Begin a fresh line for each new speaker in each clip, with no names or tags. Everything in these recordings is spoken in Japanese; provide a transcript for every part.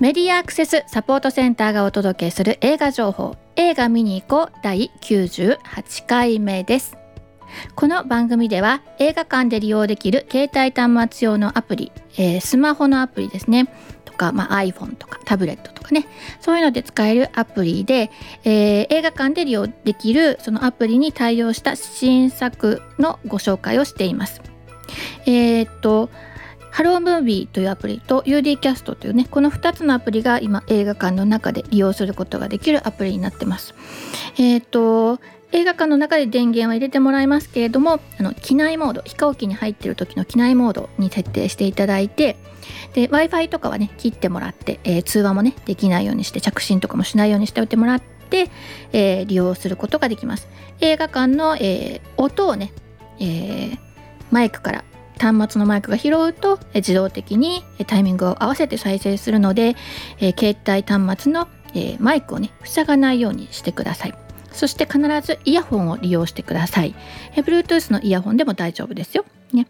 メディアアクセスサポートセンターがお届けする映画情報。映画見に行こう第98回目です。この番組では映画館で利用できる携帯端末用のアプリ、えー、スマホのアプリですね。とか、まあ、iPhone とかタブレットとかね。そういうので使えるアプリで、えー、映画館で利用できるそのアプリに対応した新作のご紹介をしています。えー、っとハロームービーというアプリと UD キャストというねこの2つのアプリが今映画館の中で利用することができるアプリになってます。えっ、ー、と映画館の中で電源は入れてもらいますけれどもあの機内モード飛行機に入っている時の機内モードに設定していただいてで w i f i とかはね切ってもらって、えー、通話もねできないようにして着信とかもしないようにしておいてもらって、えー、利用することができます映画館の、えー、音をね、えマイクから端末のマイクが拾うと自動的にタイミングを合わせて再生するので、え携帯端末の、えマイクをね塞がないようにしてください。そして必ずイヤホンを利用してください、え Bluetooth のイヤホンでも大丈夫ですよ、ね、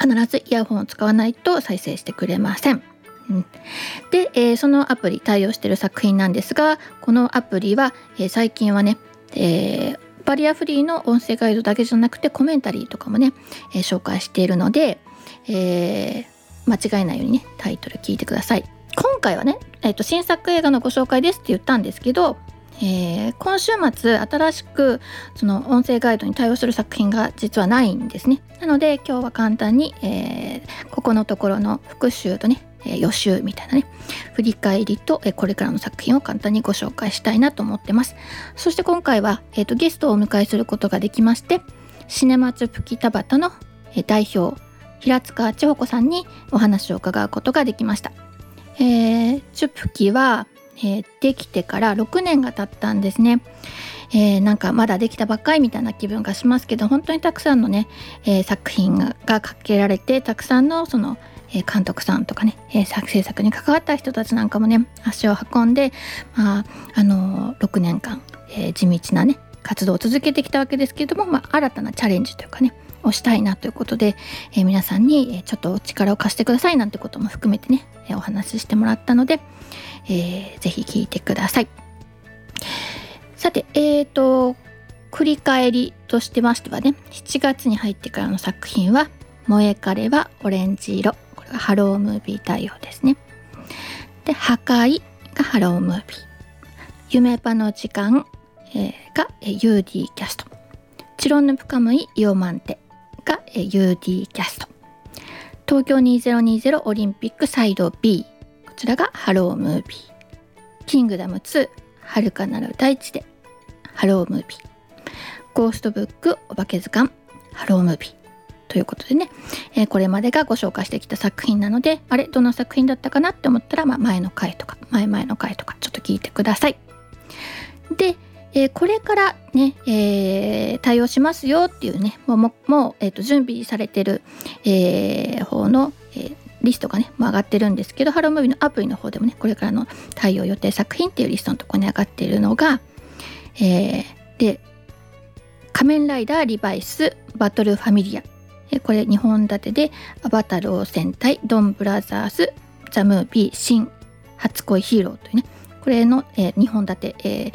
必ずイヤホンを使わないと再生してくれません。で、えー、そのアプリ対応している作品なんですがこのアプリは、えー、最近はね、えー、バリアフリーの音声ガイドだけじゃなくてコメンタリーとかもね、えー、紹介しているので、えー、間違えないようにねタイトル聞いてください。今回はね、えーと、新作映画のご紹介ですって言ったんですけど、えー、今週末新しくその音声ガイドに対応する作品が実はないんですね。なので今日は簡単に、えー、ここのところの復習とねえー、予習みたいなね振り返りと、えー、これからの作品を簡単にご紹介したいなと思ってます。そして今回は、えーと、ゲストをお迎えすることができましてシネマツプキ田畑の、えー、代表平塚千穂子さんにお話を伺うことができました、えー、チュプキは、えー、できてから6年が経ったんですね。えー、なんかまだできたばっかりみたいな気分がしますけど本当にたくさんのね、えー、作品がかけられてたくさんのそのえ監督さんとかね、え作制作に関わった人たちなんかもね足を運んで、まああの6年間、え地道なね活動を続けてきたわけですけれども、まあ、新たなチャレンジというかねをしたいなということで、え皆さんにちょっと力を貸してくださいなんてことも含めてね、えお話ししてもらったので、えー、ぜひ聞いてください。さて、えーと、振り返りとしてましてはね、7月に入ってからの作品は、萌え彼はオレンジ色、HELLO! MOVIE 対応ですね。で、破戒が HELLO! MOVIE。ゆめパのじかん、えー、が、えー、UD キャスト。チロンヌプカムイイオマンテが、えー、UD キャスト。東京2020オリンピックサイド B。こちらが HELLO! MOVIE。キングダム2、遥かなる大地へ、HELLO! MOVIE。ゴーストブックお化け図鑑、HELLO! MOVIE。ということでね、えー、これまでがご紹介してきた作品なのであれどの作品だったかなって思ったら、まあ、前の回とか前々の回とかちょっと聞いてください。で、えー、これからね、えー、対応しますよっていうねもうもう、えーと、準備されてる、えー、方の、えリストがね、もう上がってるんですけど、 HELLO! MOVIE のアプリの方でもね、これからの対応予定作品っていうリストのとこに上がっているのが、えー、で、仮面ライダーリバイスバトルファミリアこれ2本立てで「アバタロー戦隊ドンブラザーズザ・ムービー新初恋ヒーロー」というねこれの、え、2本立て、え、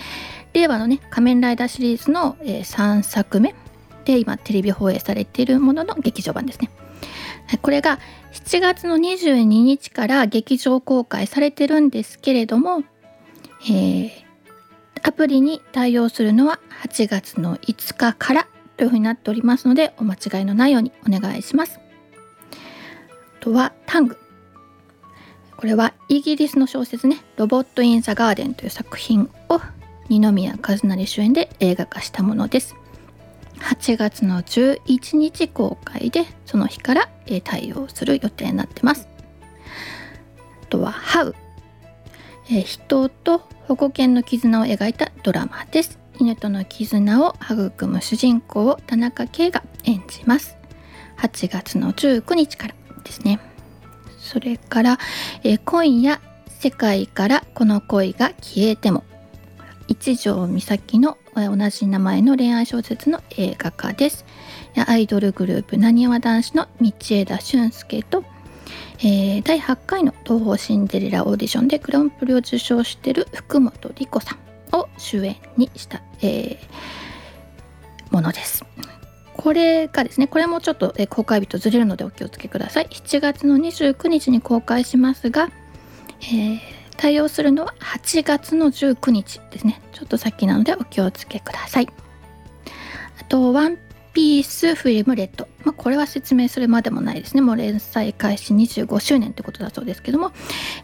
令和のね仮面ライダーシリーズの、え、3作目で今テレビ放映されているものの劇場版ですね。これが7月の22日から劇場公開されてるんですけれども、えー、アプリに対応するのは8月の5日からというふうになっておりますのでお間違いのないようにお願いします。あとはタング。これはイギリスの小説ね「ロボット・イン・ザ・ガーデン」という作品を二宮和也主演で映画化したものです。8月の11日公開でその日から対応する予定になってます。あとは「ハウ」え人と保護犬の絆を描いたドラマです。犬との絆を育む主人公を田中圭が演じます。8月の19日からですね。それから、え今夜世界からこの恋が消えても一条美咲の同じ名前の恋愛小説の映画化です。アイドルグループなにわ男子の道枝俊介と、えー、第8回の東宝シンデレラオーディションでグランプリを受賞している福本莉子さん。を主演にした、えー、ものです。これがですねこれもちょっと、え公開日とずれるのでお気をつけください。7月の29日に公開しますが、えー、対応するのは8月の19日ですね。ちょっと先なのでお気をつけください。あとワンピースフィルムレッド、まあ、これは説明するまでもないですね。もう連載開始25周年ってことだそうですけども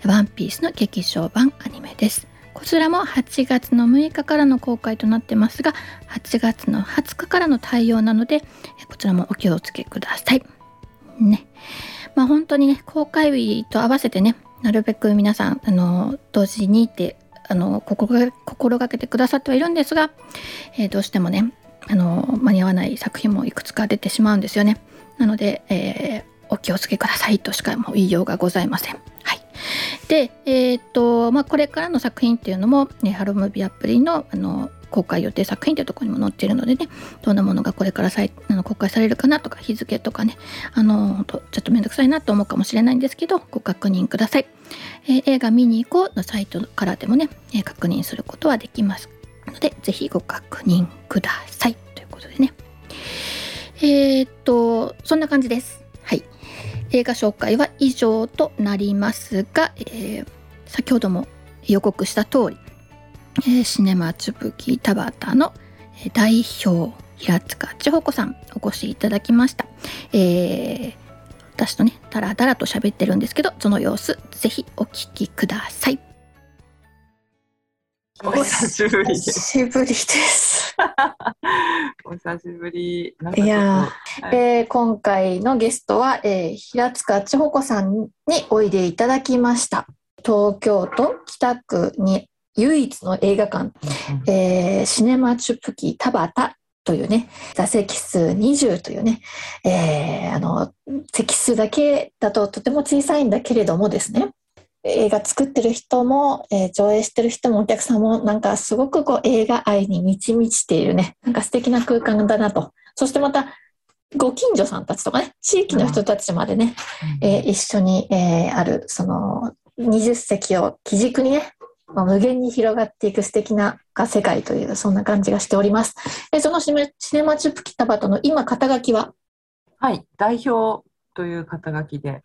ワンピースの劇場版アニメです。こちらも8月の6日からの公開となってますが8月の20日からの対応なのでこちらもお気をつけください。ね。まあ本当にね公開日と合わせてねなるべく皆さんあの同時にってあの心がけてくださってはいるんですが、えー、どうしてもねあの間に合わない作品もいくつか出てしまうんですよね。なので、えー、お気をつけくださいとしかもう言いようがございません。はい。で、えっ、と、まあ、これからの作品っていうのも、ね、ハロムービーアプリの、あの、公開予定作品というところにも載っているのでねどんなものがこれからさいあの公開されるかなとか日付とかねあのちょっと面倒くさいなと思うかもしれないんですけどご確認ください、えー、映画見に行こうのサイトからでもね、え、確認することはできますのでぜひご確認ください。ということでね。えー、っとそんな感じです。映画紹介は以上となりますが、えー、先ほども予告した通り、えー、シネマつぶき田畑の代表平塚千穂子さんお越しいただきました、えー、私とねダラダラと喋ってるんですけどその様子ぜひお聞きください。
お久しぶりです。
久しぶりです。
お久しぶり。
いや、はい、えー、今回のゲストは、えー、平塚千穂子さんにおいでいただきました。東京都北区に唯一の映画館、うん、えー、シネマチュプキ田畑というね、座席数20というね、えー、あの、席数だけだととても小さいんだけれどもですね、映画作ってる人も、えー、上映してる人もお客さんもなんかすごくこう映画愛に満ち満ちているね。なんか素敵な空間だなと。そしてまたご近所さんたちとかね地域の人たちまでね、うん、えー、一緒に、えー、あるその20席を基軸にね、まあ、無限に広がっていく素敵な世界というそんな感じがしております。でそのシネマチュプキタバトの今肩書きは？
はい代表という肩書きで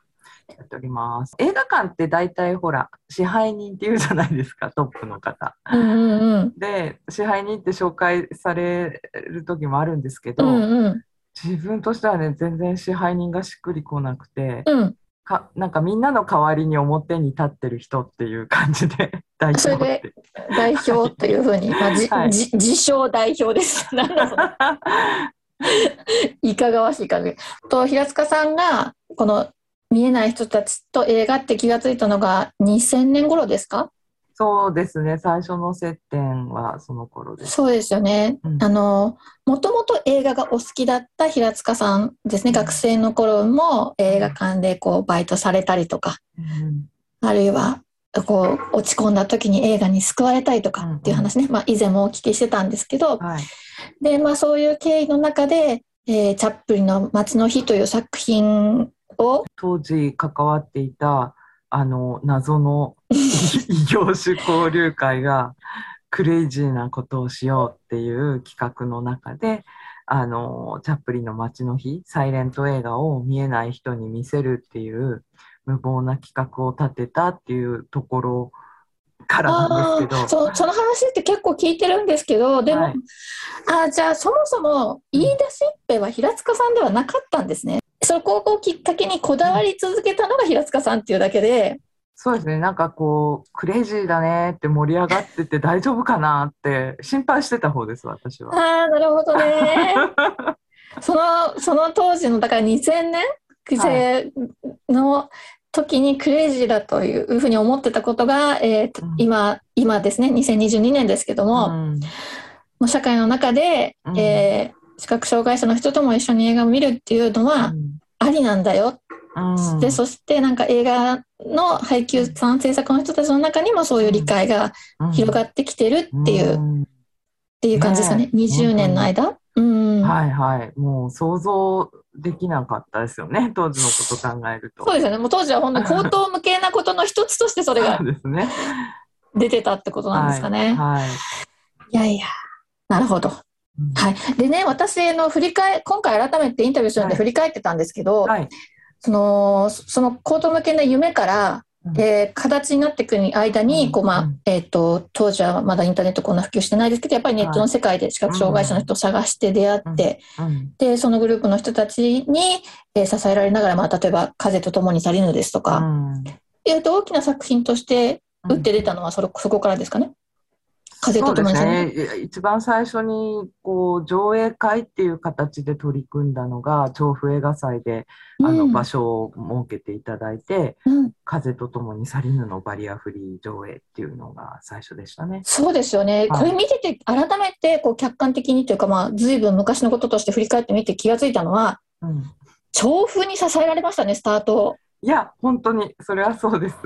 やっております。映画館って大体ほら支配人っていうじゃないですかトップの方。
うんうんうん、
で支配人って紹介される時もあるんですけど、
うんうん、
自分としてはね全然支配人がしっくりこなくて、
うん、
かなんかみんなの代わりに表に立ってる人っていう感じで 代表
それで代表というふうに、まあじはい、自称代表です。いかがわしい感じ。と平塚さんがこの見えない人たちと映画って気がついたのが2000年頃ですか？
そうですね。最初の接点はその頃です。
そうですよね、うん、あのもともと映画がお好きだった平塚さんですね、うん、学生の頃も映画館でこうバイトされたりとか、うん、あるいはこう落ち込んだ時に映画に救われたりとかっていう話ね、まあ、以前もお聞きしてたんですけど、はい、でまあ、そういう経緯の中で、えー、チャップリンの「街の日」という作品を
当時関わっていたあの謎の 異業種交流会がクレイジーなことをしようっていう企画の中であのチャップリンの街の日サイレント映画を見えない人に見せるっていう無謀な企画を立てたっていうところからなんですけど。
そその話って結構聞いてるんですけどでも、はい、あじゃあそもそも言い出しっぺは平塚さんではなかったんですね。そこをきっかけにこだわり続けたのが平塚さんっていうだけで。
そうですねなんかこうクレイジーだねって盛り上がってて大丈夫かなって心配してた方です私は。
ああなるほどね。そのその当時のだから2000年生の時にクレイジーだというふうに思ってたことが、えー、うん、今今ですね2022年ですけども、うん、もう社会の中で、うん、えー視覚障害者の人とも一緒に映画を見るっていうのはありなんだよ、うん、でそしてなんか映画の配給さん制作の人たちの中にもそういう理解が広がってきてるっていう、うん、っていう感じですかね、ね20年の間？うん
はいはい。もう想像できなかったですよね。当時のこと考えると。
そうですよね。もう当時は本当に口頭無形なことの一つとしてそれが。出てたってことなんですかね。
はい。はい
い、やいや、なるほど。
うん。
はい。でね、私の振り返、今回改めてインタビューするので
はい。
振り返ってたんですけど、
はい。
その、その口頭無形な夢から、
うん。
えー形になっていく間に、
うん。
こう、まあ
うん、
えっ、と、当時はまだインターネットこんな普及してないですけど、やっぱりネットの世界で視覚障害者の人を探して出会って、
うん。
で、そのグループの人たちに、えー支えられながら、まあ、例えば、風と共に去りぬですとか、
うん。
えーと大きな作品として打って出たのはそれ、そこからですかね。風と共に去りぬ。
そうですね。一番最初にこう上映会っていう形で取り組んだのが調布映画祭であの
うん
場所を設けていただいて
うん「
風と共に去りぬ」のバリアフリー上映っていうのが最初でしたね。
そうですよね。これ見てて、改めて、こう、客観的にというか、まあ、ずいぶん昔のこととして振り返ってみて気がついたのは、
うん、
調布に支えられましたね、スタートを。
いや本当にそれはそうです。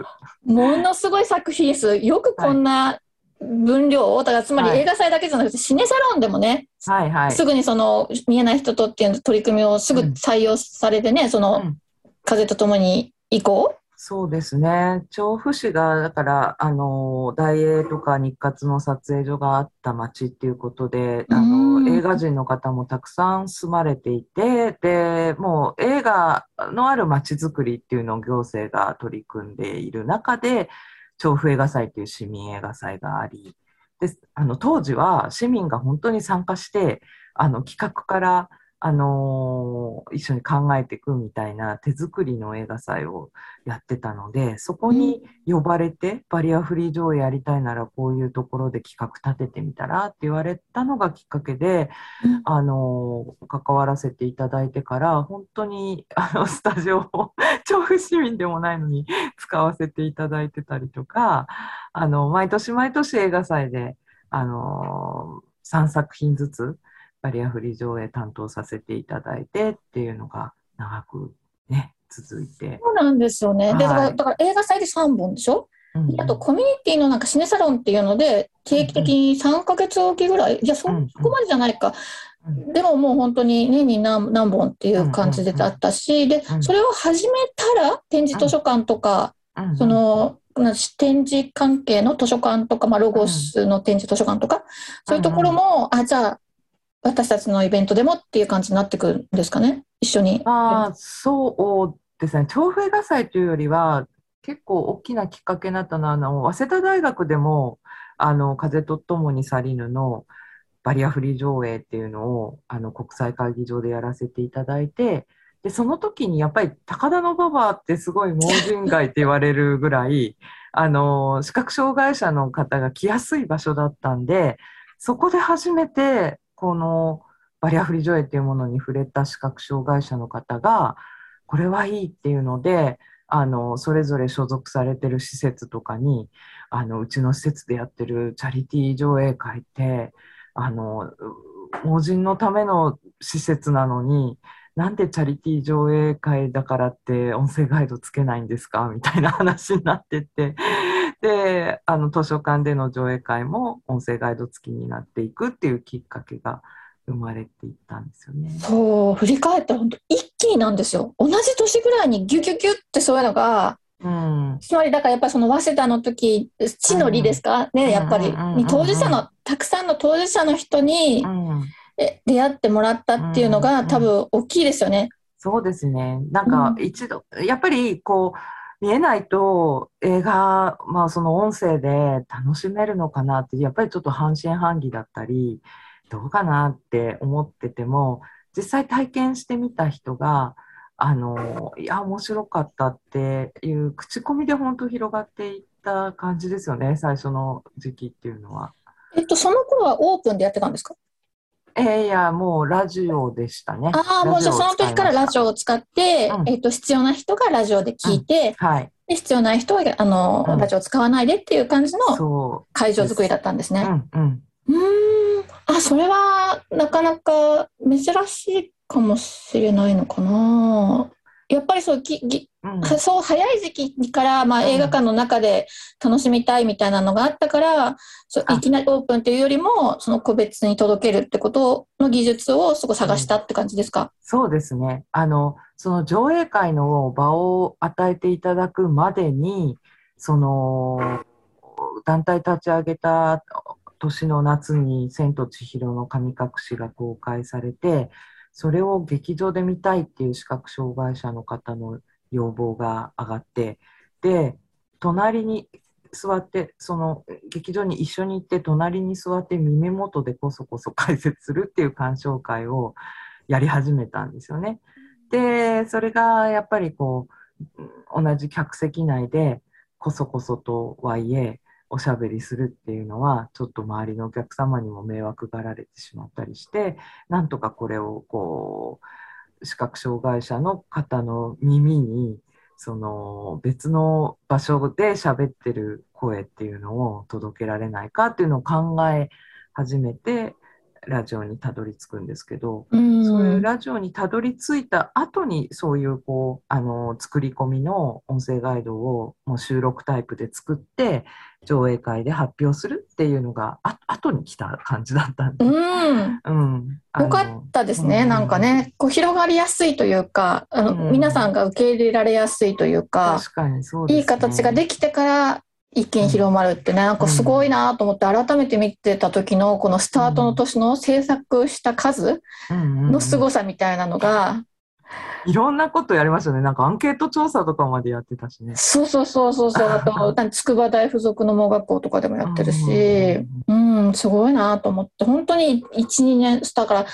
ものすごい作品です。よくこんな分量を、だからつまり
はい
映画祭だけじゃなくて、シネサロンでもね、
はいはい。
すぐにその見えない人とっていう取り組みをすぐ
うん
採用されてね、その
うん
風とともに移行。
そうですね。調布市が、だから、あの、大英とか日活の撮影所があった町っていうことで、あ
うん
の、映画人の方もたくさん住まれていて、で、もう映画のある町づくりっていうのを行政が取り組んでいる中で、調布映画祭という市民映画祭があり、で、あの、当時は市民が本当に参加して、あの、企画から、あの一緒に考えていくみたいな手作りの映画祭をやってたので、そこに呼ばれて、バリアフリー上映やりたいならこういうところで企画立ててみたらって言われたのがきっかけで、
うん。
あの関わらせていただいてから、本当にあの スタジオを調布市民でもないのに使わせていただいてたりとか、あの毎年毎年映画祭で、あの3作品ずつバリアフリー上映担当させていただいてっていうのが長くね、続いて。
そうなんですよね。で、だから
はい。
だから映画祭で3本でしょ？
うん
あとコミュニティのなんかシネサロンっていうので、定期的に3ヶ月おきぐらい、いや、そこまでじゃないか。
うん
でももう本当に年に何何本っていう感じであったし、で
う、ん。
それを始めたら展示図書館とか、
うん
その、な展示関係の図書館とか、まあ、ロゴスの展示図書館とか、そういうところも、あ、じゃあ、私たちのイベントでもっていう感じになってくるんですかね、一緒に。
あ、そうですね。調布映画祭というよりは、結構大きなきっかけになったのは、あの、早稲田大学でも、あの、風と共に去りぬのバリアフリー上映っていうのを、あの、国際会議場でやらせていただいて、で、その時にやっぱり高田馬場ってすごい盲人街って言われるぐらい、あの、視覚障害者の方が来やすい場所だったんで、そこで初めて、このバリアフリー上映っていうものに触れた視覚障害者の方が、これはいいっていうので、あの、それぞれ所属されてる施設とかに、あの、うちの施設でやってるチャリティー上映会って、あの、盲人のための施設なのに、なんでチャリティー上映会だからって音声ガイドつけないんですか？みたいな話になってって、で、あの図書館での上映会も音声ガイド付きになっていくっていうきっかけが生まれていったんですよね。
そう、振り返ったら本当一気になんですよ。同じ年ぐらいにギュギュギュってそういうのが、
うん。
つまりだからやっぱりその早稲田の時、地の利ですか、ね、やっぱり、
うんうんうんうん
に当事者の、たくさんの当事者の人に
うん
え出会ってもらったっていうのが
うんうん
多分大きいですよね。
そうですね。なんか一度、やっぱりこう、見えないと映画、まあその音声で楽しめるのかなって、やっぱりちょっと半信半疑だったり、どうかなって思ってても、実際体験してみた人が、あの、いや、面白かったっていう口コミで本当広がっていった感じですよね、最初の時期っていうのは。
えっと、その頃はオープンでやってたんですか？
えーいや、もうラジオでしたね。
ああ、もうじゃあその時からラジオを使って、
うん
えっと、必要な人がラジオで聞いて、
はい。
で必要ない人はあの、
うん
ラジオを使わないでっていう感じの
そ
会場作りだったんです
う。う
ね。
ん、うん。
うーん。あ、それはなかなか珍しいかもしれないのかな。
やっぱりそうきぎ
うん。
そう早い時期から、まあ、
うん。
映画館の中で楽しみたいみたいなのがあったから、そう
あ。
いきなりオープンっていうよりもその個別に届けるってことの技術をすごい探したって感じですか、
そうですね。あの、その上映会の場を与えていただくまでに、その、団体立ち上げた年の夏に千と千尋の神隠しが公開されて、それを劇場で見たいっていう視覚障害者の方の要望が上がって、で、隣に座って、その劇場に一緒に行って、隣に座って耳元でこそこそ解説するっていう鑑賞会をやり始めたんですよね。で、それがやっぱりこう、同じ客席内でこそこそとはいえ、おしゃべりするっていうのは、ちょっと周りのお客様にも迷惑がられてしまったりして、なんとかこれをこう、視覚障害者の方の耳に、その別の場所で喋ってる声っていうのを届けられないかっていうのを考え始めて、ラジオにたどり着くんですけど、
うん。
そういうラジオにたどり着いた後にそういうこうあの作り込みの音声ガイドをもう収録タイプで作って上映会で発表するっていうのがあ後に来た感じだったんで、
うん。
うん。
よかったですね、
うん。
なんかね、こう広がりやすいというか、あの、
うん。
皆さんが受け入れられやすいというか、
確かにそうです、ね、
いい形ができてから一気に広まるってね、なんかすごいなと思って、改めて見てた時のこのスタートの年の制作した数の凄さみたいなのが、
いろんなことやりましたね。なんかアンケート調査とかまでやってたしね。
そうそうそうそうそう、あと、筑波大附属の盲学校とかでもやってるし、うん、すごいなと思って、本当に1、2年、だから、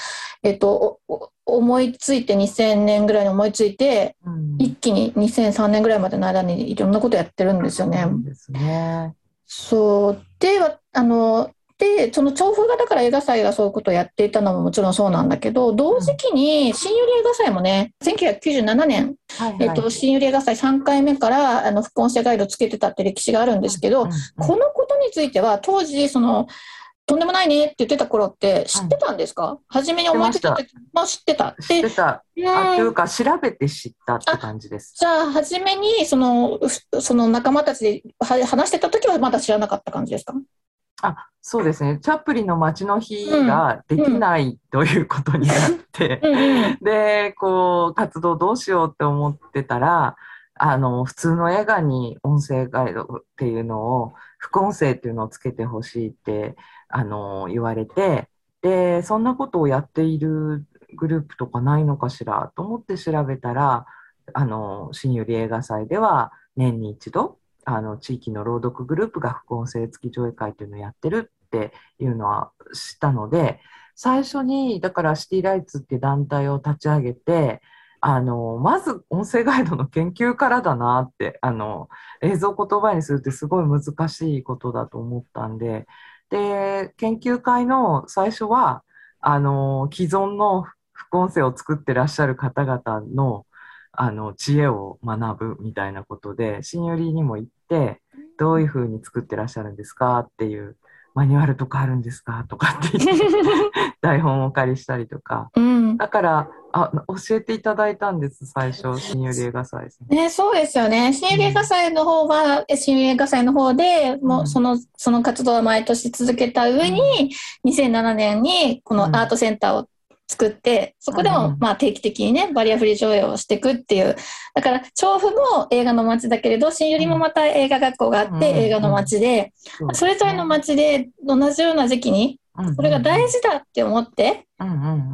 えっと、思いついて2000年ぐらいに思いついて、
うん
一気に2003年ぐらいまでの間にいろんなことやってるんですよね。
そうですね。
そう。で、わあの、で、その調布がだから映画祭がそういうことをやっていたのももちろんそうなんだけど、同時期に新百合映画祭もね、1997年、
はいはい
えっと、新百合映画祭3回目から、あの、副音声ガイドつけてたって歴史があるんですけど、このことについては当時、その、とんでもないねって言ってた頃って知ってたんですか、初めに思いついた時も知ってた。で
知ってた。あという
うん
か調べて知ったって感じです。
じゃあ、初めにそのふその仲間たちでは話してた時はまだ知らなかった感じですか？
あそうですね。チャップリンの街の日ができないということになって、
うんうん
で、こう、活動どうしようって思ってたら、あの、普通の映画に音声ガイドっていうのを、副音声っていうのをつけてほしいって、あの、言われて、で、そんなことをやっているグループとかないのかしらと思って調べたら、あの、新百合映画祭では年に一度、あの、地域の朗読グループが副音声付き上映会っていうのをやってるっていうのは知ったので、最初に、だからシティライツっていう団体を立ち上げて、あの、まず音声ガイドの研究からだなって、あの、映像言葉にするってすごい難しいことだと思ったんで、で、研究会の最初は、あの、既存の副音声を作ってらっしゃる方々の、あの、知恵を学ぶみたいなことで、新寄りにも行って、どういうふうに作ってらっしゃるんですかっていう、マニュアルとかあるんですかとかって 台本をお借りしたりとか。
うん
だから、あ、教えていただいたんです、最初、新百合映画祭ね。
ね、そうですよね。新映画祭の方は、え新映画祭の方でも
う
うん。その、その活動は毎年続けた上に、2007年にこのアートセンターを作って、そこで
うん
もまあ定期的にね、バリアフリー上映をしていくっていう。だから、調布も映画の街だけれど、新百合もまた映画学校があっ
うん。
て映画の街で、それぞれの街で同じような時期に、これが大事だって思って、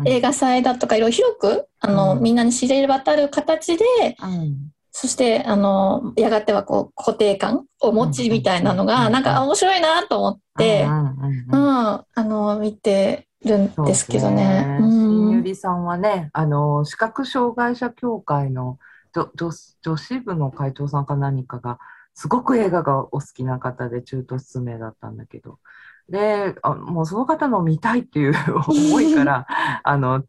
映画祭だとかいろいろ広く、あの、
うん。
みんなに知れ渡る形で、
うん。
そして、あの、やがてはこう、固定感を持ちみたいなの
うん
が、なんか面白いなと思って
う、ん、
あの、見てるんですけどね。
新
うん。
百合さんはね、あの、視覚障害者協会の女女女子部の会長さんか何かが、すごく映画がお好きな方で中途失明だったんだけど、で、あもうその方の見たいっていう 思いから、あの、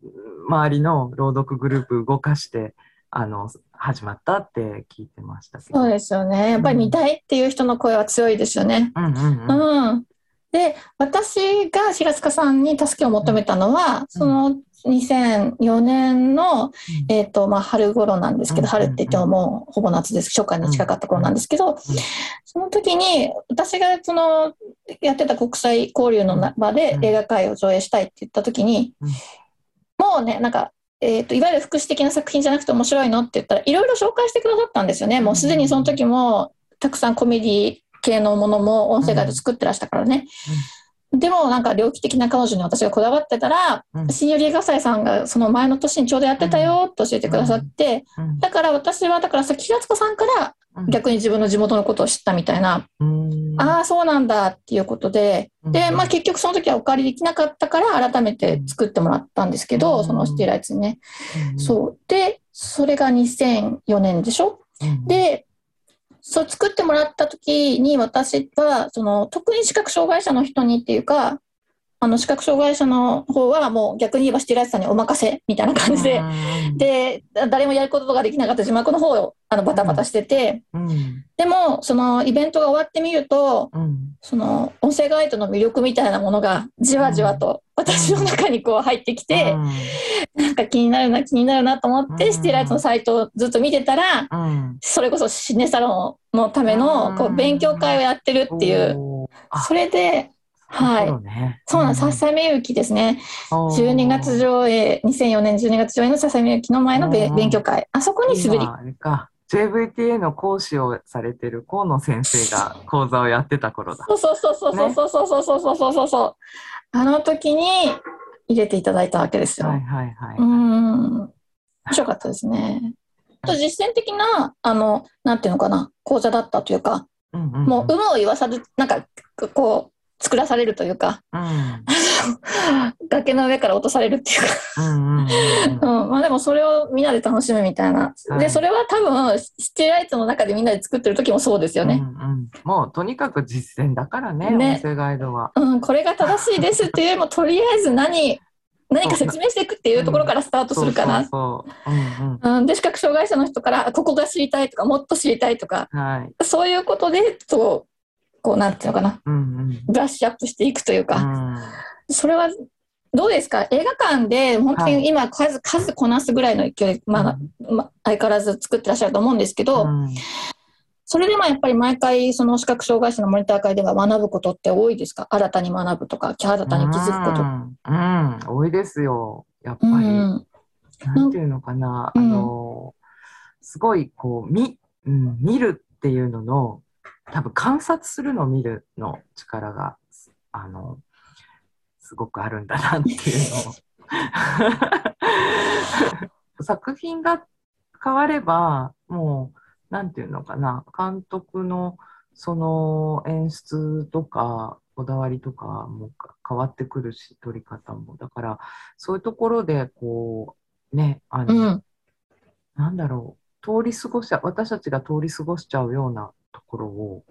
周りの朗読グループ動かして、あの、始まったって聞いてましたけど。
そうですよね。やっぱり見たいっていう人の声は強いですよね。
うんうんうん。
うん。で、私が白塚さんに助けを求めたのは、その、2004年の、えっ、と、まあ、春頃なんですけど、
うん。
春って言ってももうほぼ夏です。初夏に近かった頃なんですけど、その時に、私がその、やってた国際交流の場で
うん。
映画界を上映したいって言った時に、
うん。
もうね、なんか、えっ、と、いわゆる福祉的な作品じゃなくて面白いのって言ったら、いろいろ紹介してくださったんですよね。もうすでにその時も、たくさんコメディ系のものも音声ガイド作ってらしたからね。でもなんか猟奇的な彼女に私がこだわってたら、
うん。
新寄り映画祭さんがその前の年にちょうどやってたよって教えてくださって、
うん。
だから私はだからさ平塚さんから
うん。
逆に自分の地元のことを知ったみたいな、
うん。
ああそうなんだっていうことで、で、まあ、結局その時はお借りできなかったから改めて作ってもらったんですけど、
うん。
そのシティライツにね。
うん。
そう。でそれが2004年でしょ？
うん。
でそう作ってもらった時に私はその特に視覚障害者の人にっていうかあの視覚障害者の方はもう逆に言えばシティライツさんにお任せみたいな感じで、
うん。
でだ誰もやることができなかった字幕の方をあのバタバタしてて、
うん。
でもそのイベントが終わってみると
うん。
その音声ガイドの魅力みたいなものがじわじわと私の中にこう入ってきて、なんか気になるな気になるなと思って、
うん。
シティライツのサイトをずっと見てたら
うん。
それこそシネサロンのためのこ
う
うん勉強会をやってるっていう、それではい
そうね
そうなんです、ささみゆきですね12月上映2004年12月上映のささみゆきの前の勉強会あそこに滑り
今あれか JVTA の講師をされてる河野先生が講座をやってた頃だ。
そうそうそうそうそうそうそうそうそうそうそうそうあの時に入れていただいたわけですよ。
はいはいはい。
うーん面白かったですね。あと実践的なあのなんていうのかな講座だったというか、
うんうんうん
もう有無を言わさずなんかこう作らされるというか
うん
崖の上から落とされるっていうか
うん
まあでもそれをみんなで楽しむみたいな。
はい
で、それは多分、シティライツの中でみんなで作ってる時もそうですよね。
うんうんもうとにかく実践だからね、
ね
音声ガイドは。
うん、これが正しいですっていうよりも、とりあえず何、何か説明していくっていうところからスタートするから。で、視覚障害者の人から、ここが知りたいとか、もっと知りたいとか、
うん。はい。
そういうことで、そう、こう、なんていうのかな。ブラッシュアップしていくという
う
か、
ん。
それは、どうですか？映画館で本当
はい。
に今数、数こなすぐらいの勢い、まあ、まあ相変わらず作ってらっしゃると思うんですけど、
うん。
それでもやっぱり毎回その視覚障害者のモニター会では学ぶことって多いですか？新たに学ぶとか新たに気づくこと。
うん、うん。多いですよ。やっぱり。
うん。
なんていうのかな、
うん。
あの、すごいこう、見、うん、見るっていうのの、多分観察するのを見るの力が、あの、すごくあるんだなっていうのを。作品が変われば、もう、なんていうのかな、監督のその演出とか、こだわりとかも変わってくるし、撮り方も。だから、そういうところで、こう、ね、あの、
うん
なんだろう、通り過ごしちゃ、私たちが通り過ごしちゃうようなところを、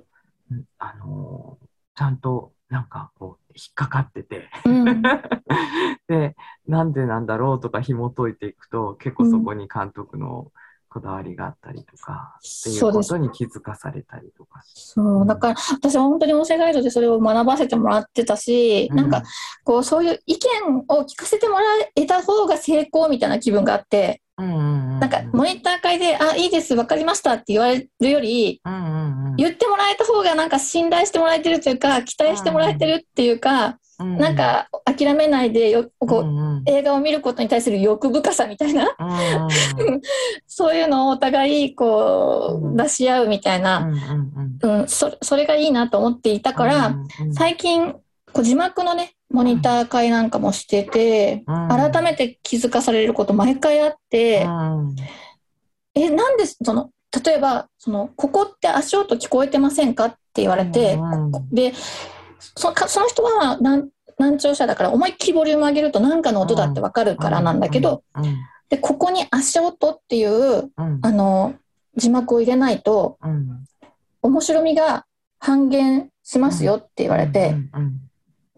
うんあのーちゃんと、なんか、こう、引っかかってて、
うん。
で、なんでなんだろうとか紐解いていくと、結構そこに監督のこだわりがあったりとか、っていうことに気づかされたりとかし
そうだから私は本当に音声ガイドでそれを学ばせてもらってたし、なんか、こうそういう意見を聞かせてもらえた方が成功みたいな気分があって、
うんうんうんうん、
なんかモニター会で「あいいです分かりました」って言われるより言ってもらえた方がなんか信頼してもらえてるというか期待してもらえてるっていうか、
う
なん、か諦めないでよこう、
うんうんうん。
映画を見ることに対する欲深さみたいな。
うん
そういうのをお互いこ
う
出し合うみたいな、
うん
そそれがいいなと思っていたから、最近こう字幕のねモニター会なんかもしてて、
うん。
改めて気づかされること毎回あって、
うん。
えなんでその例えばその「ここって足音聞こえてませんか?」って言われて、
うん
ここでそかその人は難難聴者だから思いっきりボリューム上げると何かの音だってわかるからなんだけど、
うん。
でここに足音っていう
うん。
あの字幕を入れないと
うん。
面白みが半減しますよって言われて、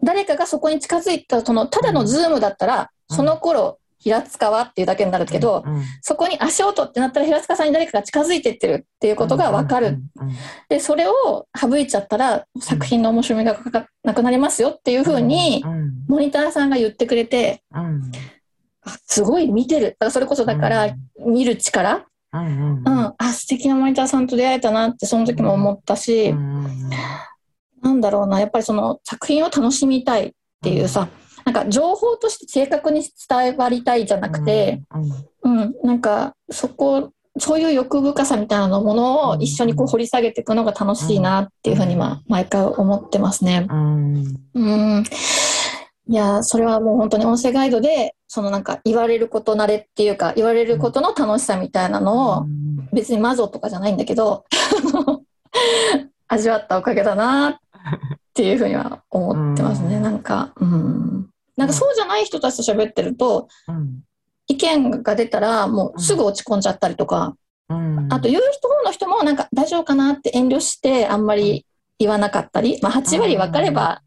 誰かがそこに近づいたそのただのズームだったら、
うん。
その頃平塚はっていうだけになるけど、
うん
そこに足音ってなったら平塚さんに誰かが近づいてってるっていうことが分かる、でそれを省いちゃったら作品の面白みがなくなりますよっていうふうに
うん
モニターさんが言ってくれて
すごい見てる。だからそれこそだから見る力、
うんうん
うん。あ素敵なモニターさんと出会えたなってその時も思ったし、
うん
なんだろうなやっぱりその作品を楽しみたいっていうさ、なんか情報として正確に伝わりたいじゃなくて、
うん
うん、なんかそこそういう欲深さみたいなものを一緒にこう掘り下げていくのが楽しいなっていうふうにまあ毎回思ってますね。
うん。
うん。いやそれはもう本当に音声ガイドでそのなんか言われること慣れっていうか言われることの楽しさみたいなのを別にマゾとかじゃないんだけど 味わったおかげだなっていうふうには思ってますね。
うん。
なんか、うん、なんかそうじゃない人たちと喋ってると
うん。
意見が出たらもうすぐ落ち込んじゃったりとか、
うん。
あと言う人の人もなんか大丈夫かなって遠慮してあんまり言わなかったり、まあ、8割分かれば、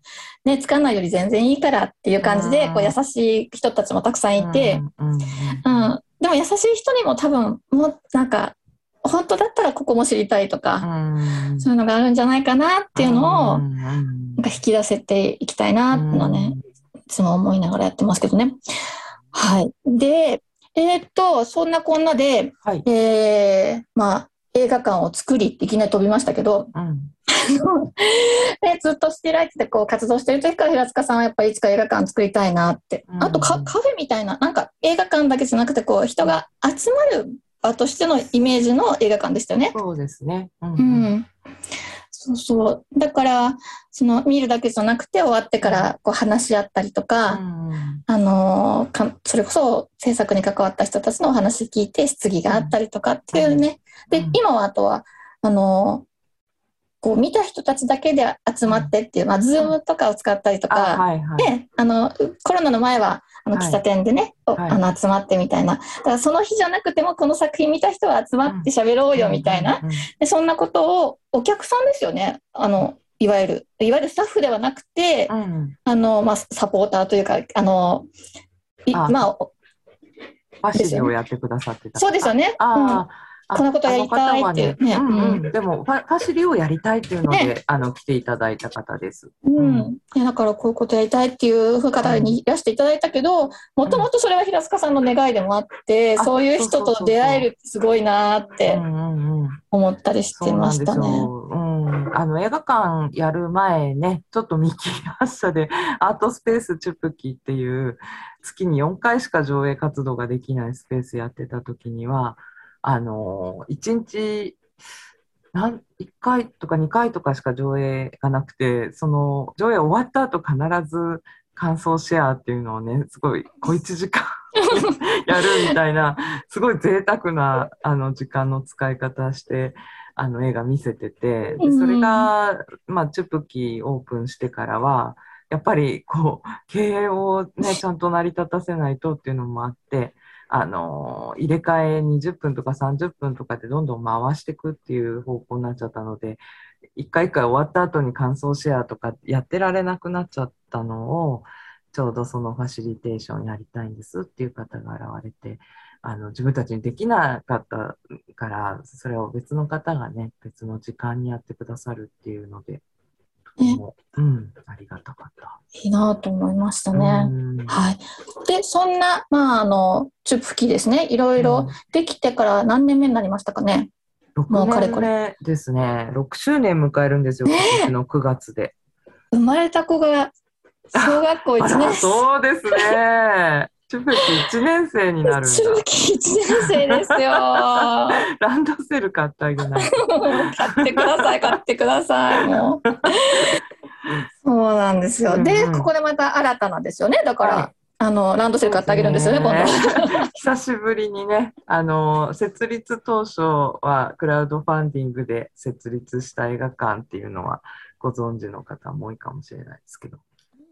ね、つかないより全然いいからっていう感じで
うん。
こう優しい人たちもたくさんいて、
うん、
でも優しい人にも多分もうなんか本当だったらここも知りたいとか、
うん。
そういうのがあるんじゃないかなっていうのを
うん
なんか引き出せていきたいなっていうのはね、いつも思いながらやってますけどね。はい。で、えーっと、そんなこんなで、
はい。
えーまあ、映画館を作りっていきなり飛びましたけど、
うん。
でずっとしてられててこう活動してる時から平塚さんはやっぱりいつか映画館作りたいなって、
うん。
あとカカフェみたいななんか映画館だけじゃなくてこう人が集まる場としてのイメージの映画館でしたよね。
そうですね。うん
うん、そうそう。だからその見るだけじゃなくて終わってからこう話し合ったりとか、
うん
あのそれこそ制作に関わった人たちのお話聞いて質疑があったりとかっていうね、で
うん。
今はあとはあのーこう見た人たちだけで集まってっていう、まあ、ズームとかを使ったりと
あ
か、
はいはい。
であのコロナの前はあの
はい
喫茶店でね、お
はい。
あの集まってみたいな。だからその日じゃなくてもこの作品見た人は集まって喋ろうよみたいな、でそんなことをお客さんですよね。あのいわゆるいわゆるスタッフではなくて、
うん。うん
あのまあ、サポーターというかあのまあお
パシリをやってくださってた。方。
そうですよね。うん。
ああ、
こんなことやりたいって。いうね
ね。うん
う
うん、でもパパシリをやりたいっていうので、
ね。
あの来ていただいた方です。
うん。いやだからこういうことやりたいっていう方にいらしていただいたけどもともとそれは平塚さんの願いでもあって、
あ
そういう人と出会えるってすごいなーって
うんうんうん。
思ったりしてましたね。
あの映画館やる前ね、ちょっと見切り発車で アートスペースチュプキっていう月に4回しか上映活動ができないスペースやってた時には、あの1日なん1回とか2回とかしか上映がなくて、その上映終わった後必ず感想シェアっていうのをね、すごい小1時間 やるみたいな、すごい贅沢なあの時間の使い方して、あの映画見せてて、でそれが、まあ、チュプキオープンしてからは、やっぱりこう、経営をね、ちゃんと成り立たせないとっていうのもあって、あの、入れ替え20分とか30分とかでどんどん回していくっていう方向になっちゃったので、一回一回終わった後に感想シェアとかやってられなくなっちゃったのを、ちょうどそのファシリテーションやりたいんですっていう方が現れて、あの自分たちにできなかったから、それを別の方がね、別の時間にやってくださるっていうので、うん、ありがたかった。
いいなと思いましたね。
うん
はい、でそんな、まあ、あのチュプキですねいろいろできてから何年目になりましたかね？もうかれ
6
こ
年目ですね。6周年迎えるんですよ、
ね
今年の9月で。
生まれた子が小学校1
あら
年生
そうですね。チュプキ1年生になるん
チュ。キ1年生ですよ。
ランドセル買ってあげないと。
買ってください買ってくださいもう。そうなんですよ。で
うんうん
ここでまた新たなですよねだから、
はい
あのランドセル買ってあげるんですよね今度。
久しぶりにね、あの、設立当初はクラウドファンディングで設立した映画館っていうのはご存知の方も多いかもしれないですけど、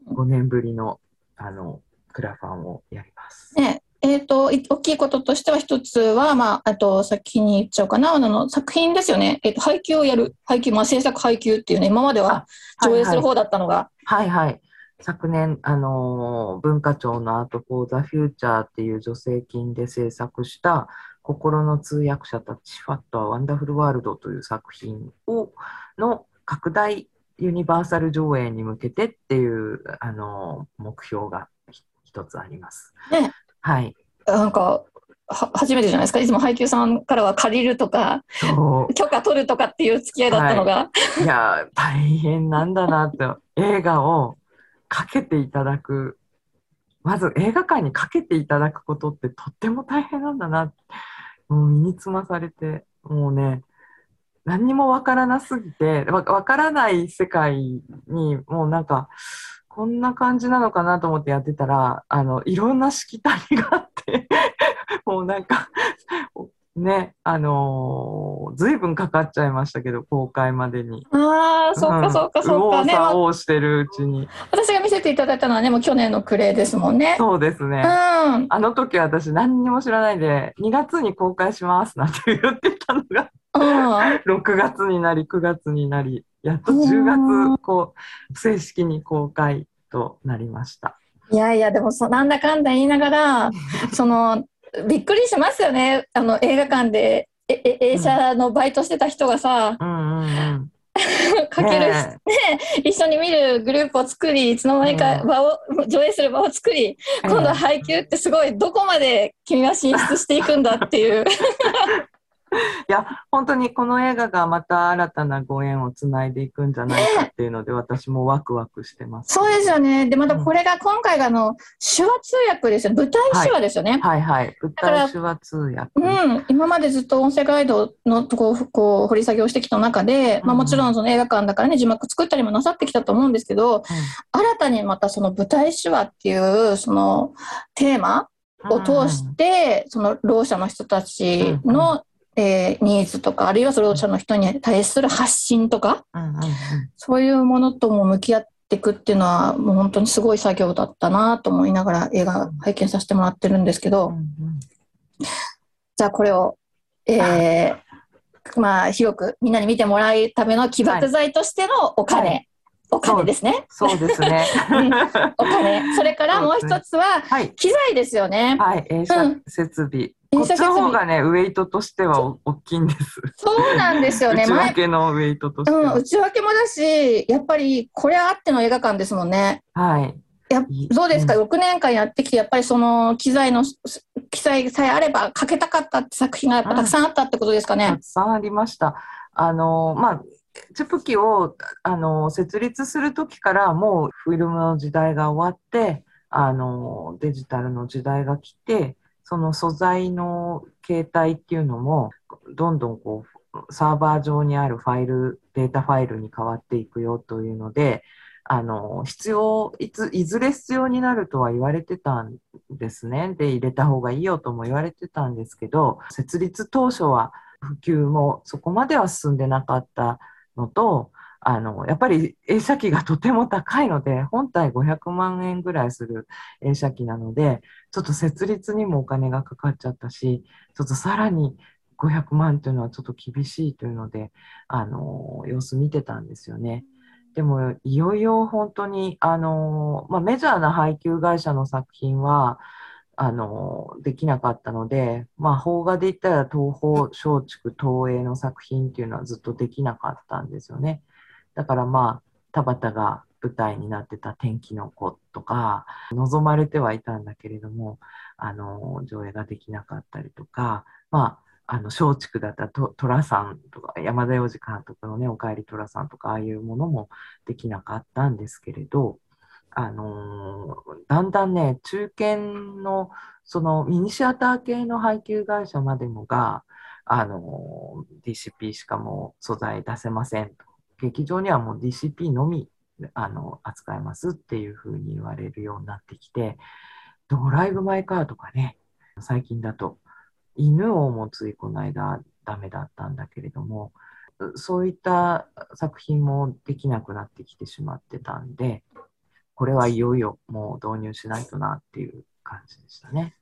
5年ぶりの、あの、クラファンをやります。
ねえー、とい大きいこととしては一つは、まあ、あと先に言っちゃおうかな。あの作品ですよね、えー、と配給をやる。配給、まあ、制作配給っていうね。今までは
あ
上映する方だったのが、
はいはい。昨年、あのー文化庁のアート・フォー・ザ・フューチャーっていう助成金で制作した心の通訳者たち What a Wonderful World という作品をの拡大ユニバーサル上映に向けてっていう、あのー目標がひ一つあります。
ね
はい。
なんかは初めてじゃないですか？いつも配給さんからは借りるとか
そ
許可取るとかっていう付き合いだったのが、
う。いや、大変なんだなって、映画をかけていただく、まず映画館にかけていただくことってとっても大変なんだな。もう身につまされて、もうね、何にもわからなすぎて、わわからない世界にもうなんか、こんな感じなのかなと思ってやってたら、あの、いろんなしきたりがあって、もうなんか、ね、あのー、ずいぶんかかっちゃいましたけど、公開までに。
ああそうかそうかそうか、ね、まあ
右往左往してるうちに。
私が見せていただいたのはねもう去年の暮れですもんね。
そうですね。
うん、
あの時私何にも知らないで、2月に公開しますなんて言ってたのが、
うん、
6月になり、9月になり、やっと10月、こう、正式に公開となりました。
いやいやでもそなんだかんだ言いながら そのびっくりしますよね。あの映画館でええ映写のバイトしてた人がさ、
うんうんうん。
かける、
ね
一緒に見るグループを作りいつの間にか場を、上映する場を作り
え
今度は配給ってすごいどこまで君は進出していくんだっていう
いや、本当にこの映画がまた新たなご縁をつないでいくんじゃないかっていうので、私もワクワクしてます。
そうですよね。でまたこれが今回があの手話通訳ですよ。舞台手話ですよね、
はいはい。舞台手話通訳。
うん、今までずっと音声ガイドのとこをこう掘り下げをしてきた中で、まあ、
うん。
もちろんその映画館だからね字幕作ったりもなさってきたと思うんですけど新たにまたその舞台手話っていうそのテーマを通して、そのろう者の人たちの、えーニーズとかあるいはそのろう者の人に対する発信とか
うんうんうん
そういうものとも向き合っていくっていうのはもう本当にすごい作業だったなと思いながら映画拝見させてもらってるんですけど。
うんうん
じゃあこれを、えーまあ広くみんなに見てもらうための起爆剤としてのお金、
は
お金ですね。
そうですね。
お金。それからもう一つは
はい。
機材ですよね。
はい。映写設備。こっちの方がね、ウェイトとしてはお大きいんです。
そうなんですよね。
内
前
訳のウェイトとして
うん、
は。
内訳もだし、やっぱりこれあっての映画館ですもんね。
はい。
や
い
どうですか、
うん
6年間やってきて、やっぱりその機材の、機材さえあればかけたかったって作品がやっぱたくさんあったってことですか
た
ね
く。さんありました。あの、まあ、チュプキをあの設立する時からもうフィルムの時代が終わってあのデジタルの時代が来てその素材の形態っていうのもどんどんこうサーバー上にあるファイルデータファイルに変わっていくよというのであの必要いついずれ必要になるとは言われてたんですね。で入れた方がいいよとも言われてたんですけど設立当初は普及もそこまでは進んでなかったのとあのやっぱり映写機がとても高いので 本体500万円ぐらいする映写機なのでちょっと設立にもお金がかかっちゃったしちょっとさらに500万というのはちょっと厳しいというのであの様子見てたんですよね。でもいよいよ本当にあの、まあ、メジャーな配給会社の作品はあのできなかったので、まあ、邦画で言ったら東宝松竹東映の作品っていうのはずっとできなかったんですよね。だからまあ田畑が舞台になってた「天気の子」とか望まれてはいたんだけれどもあの上映ができなかったりとかまああの松竹だった寅さんとか山田洋次監督のね「おかえり寅さん」とかああいうものもできなかったんですけれどあのだんだんね中堅のそのミニシアター系の配給会社までもがあの DCP しかも素材出せませんと劇場にはもう DCP のみあの扱いますっていうふうに言われるようになってきてドライブ・マイ・カーとかね最近だと犬王もついこの間ダメだったんだけれどもそういった作品もできなくなってきてしまってたんでこれはいよいよもう導入しないとなっていう感じでしたね。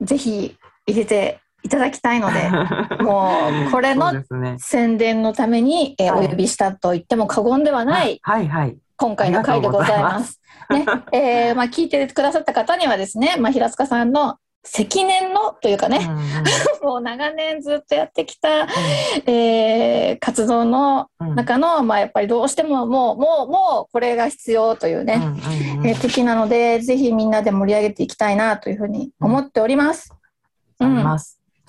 ぜひ入れていただきたいので、もうこれの。宣伝のために、えー
はい。
お呼びしたと言っても過言ではない
はいはい。
今回の回でございます。ね、えーまあ聞いてくださった方にはですね、まあ平塚さんの積年のというかね、もう長年ずっとやってきた、えー、活動の中の、まあ、やっぱりどうしてももうもうもうこれが必要というね、えー、的なのでぜひみんなで盛り上げていきたいなというふうに思っております。
うん、うん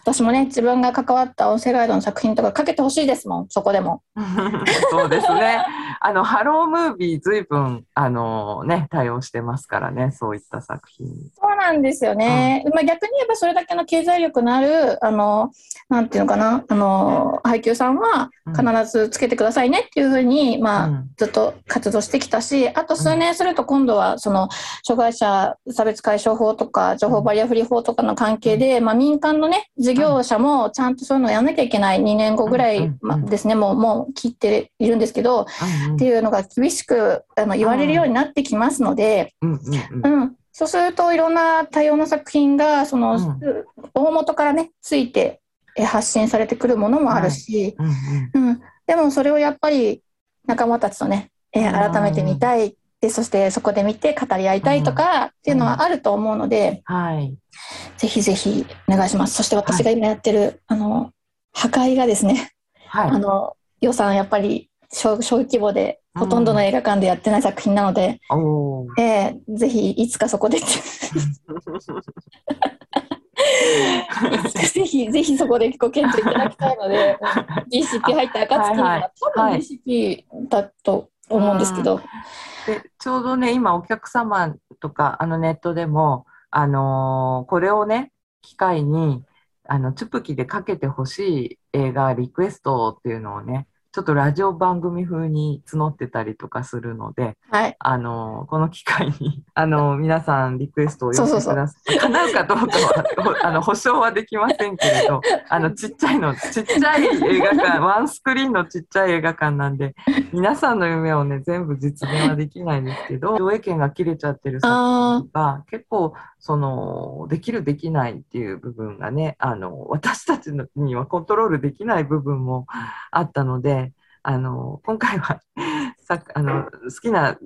私もね自分が関わった音声ガイドの作品とかかけてほしいですもん。そこでも。
そうですね。あのハロームービーずいぶんあのね対応してますからねそういった作品。
そうなんですよね、うん、まあ、逆に言えばそれだけの経済力のあるあのなんていうのかなあの配給さんは必ずつけてくださいねっていうふうに、まあ、うん、ずっと活動してきたしあと数年すると今度はその障害者差別解消法とか情報バリアフリー法とかの関係で、まあ、民間のね事業者もちゃんとそういうのをやらなきゃいけない2年後ぐらい、まですね。もうもう切っているんですけど、っていうのが厳しくあの言われるようになってきますので、うんそうするといろんな多様な作品がその、大元からねついて発信されてくるものもあるし、うんでもそれをやっぱり仲間たちとね、えー、改めて見たい。でそしてそこで見て語り合いたいとかっていうのはあると思うので、
はい、
ぜひぜひお願いします。そして私が今やってる、はい、あの破壊がですね、はい、あの予算やっぱり小小規模でほとんどの映画館でやってない作品なので、うん、えー、ぜひいつかそこで ぜひぜひそこでご検討いただきたいので DCP 入った暁には、はいはい、多分 DCP だと思うんですけど。
でちょうどね今お客様とかあのネットでも、あのー、これをね機会にあのチュプキでかけてほしい映画リクエストっていうのをねちょっとラジオ番組風に募ってたりとかするので、
はい、
あのこの機会に あの皆さんリクエストを寄せてください。叶うかどうかは あの保証はできませんけれど、あのちっちゃいのちっちゃい映画館、ワンスクリーンのちっちゃい映画館なんで、皆さんの夢をね全部実現はできないんですけど、上映権が切れちゃってる作品とか結構そのできるできないっていう部分がね、あの私たちにはコントロールできない部分もあったので。あの今回はさあの好きな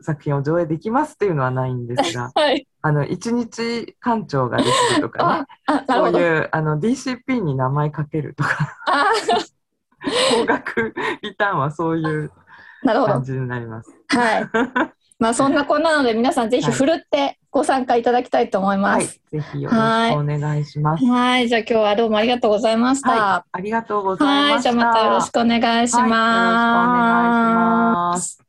作品を上映できますっていうのはないんですが、
はい、
あの一日館長ができるとかねそういうあの DCP に名前かけるとか 高額リターンはそういう感じになります。
はい まあそんなこんなので皆さんぜひふるってご参加いただきたいと思います。
はい、ぜひよろしくお願いします。
はい、じゃあ今日はどうもありがとうございました。は
い、ありがとうございま
しじゃあまたよろしくお願いします。はい、よろしくお願いします。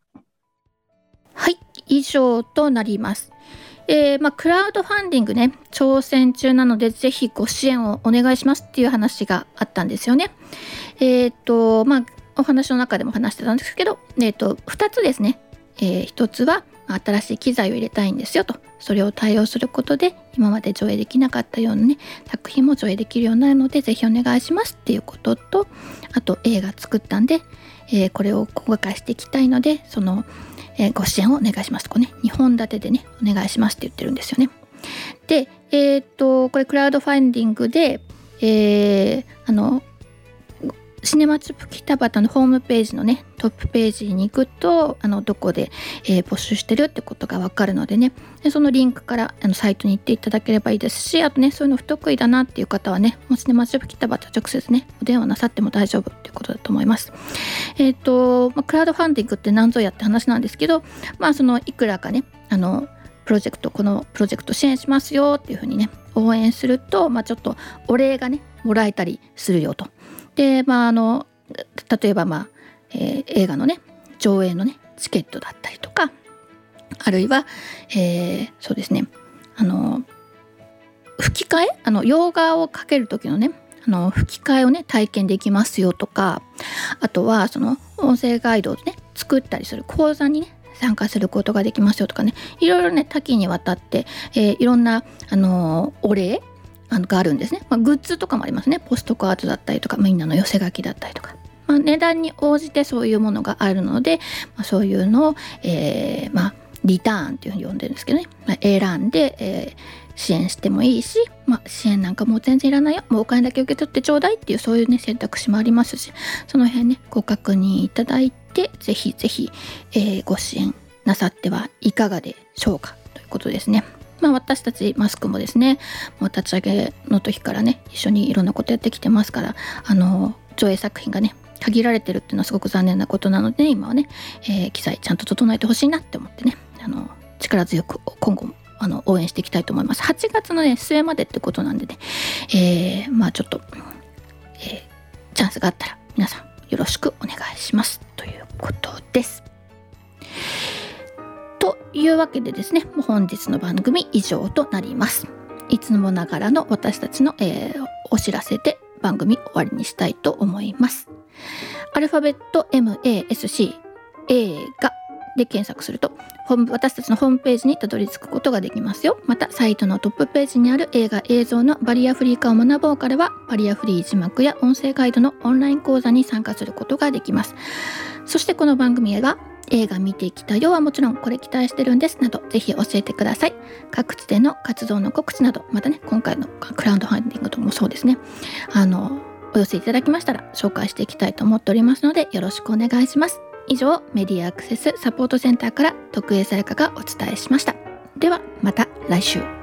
はい、以上となります。えー、まあ、クラウドファンディングね挑戦中なのでぜひご支援をお願いしますっていう話があったんですよね。えっ、ー、とまあお話の中でも話してたんですけど、えーと、と2つですねえー、一つは新しい機材を入れたいんですよとそれを対応することで今まで上映できなかったようなね作品も上映できるようになるので是非お願いしますっていうこととあと映画作ったんで、えー、これを公開していきたいのでその、えー、ご支援をお願いしますとね2本立てでねお願いしますって言ってるんですよね。でえっ、とこれクラウドファンディングで、え、あのシネマチュップ北畑のホームページのねトップページに行くとあのどこで、えー、募集してるってことが分かるのでねでそのリンクからあのサイトに行っていただければいいですしあとねそういうの不得意だなっていう方はねもうシネマチュップ北畑直接ねお電話なさっても大丈夫っていうことだと思います。えっ、ー、と、まあ、クラウドファンディングって何ぞやって話なんですけどまあそのいくらかねあのプロジェクトこのプロジェクト支援しますよっていうふうにね応援すると、まあ、ちょっとお礼がねもらえたりするよとでまああの例えばまあ、えー、映画のね上映のねチケットだったりとかあるいは、えー、そうですねあの吹き替えあの洋画をかける時のねあの吹き替えをね体験できますよとかあとはその音声ガイドをね作ったりする講座にね参加することができますよとかねいろいろね多岐にわたって、えー、いろんなあのお礼あのがあるんですね、まあ、グッズとかもありますね。ポストカードだったりとかみんなの寄せ書きだったりとか、まあ、値段に応じてそういうものがあるので、まあ、そういうのを、えー、まあリターンっていうふうに呼んでるんですけどね、まあ、選んで、えー、支援してもいいし、まあ、支援なんかもう全然いらないよ。もうお金だけ受け取ってちょうだいっていうそういうね選択肢もありますしその辺ねご確認いただいてぜひぜひ、えー、ご支援なさってはいかがでしょうかということですね。
まあ、私たちマスクもですねもう立ち上げの時からね一緒にいろんなことやってきてますからあの上映作品がね限られてるっていうのはすごく残念なことなので、ね、今はね、えー、記載ちゃんと整えてほしいなって思ってねあの力強く今後もあの応援していきたいと思います。8月のね末までってことなんでね、えー、まあちょっと、えー、チャンスがあったら皆さんよろしくお願いしますということです。というわけでですね、本日の番組以上となります。いつもながらの私たちの、えー、お知らせで番組終わりにしたいと思います。アルファベット MASC 映画で検索すると私たちのホームページにたどり着くことができますよまたサイトのトップページにある映画映像のバリアフリー化を学ぼうからはバリアフリー字幕や音声ガイドのオンライン講座に参加することができますそしてこの番組は映画見てきたよはもちろんこれ期待してるんです。などぜひ教えてください。各地での活動の告知などまたね今回のクラウドファンディングともそうですね。あのお寄せいただきましたら紹介していきたいと思っておりますのでよろしくお願いします。以上メディアアクセスサポートセンターから徳江さやかがお伝えしました。ではまた来週。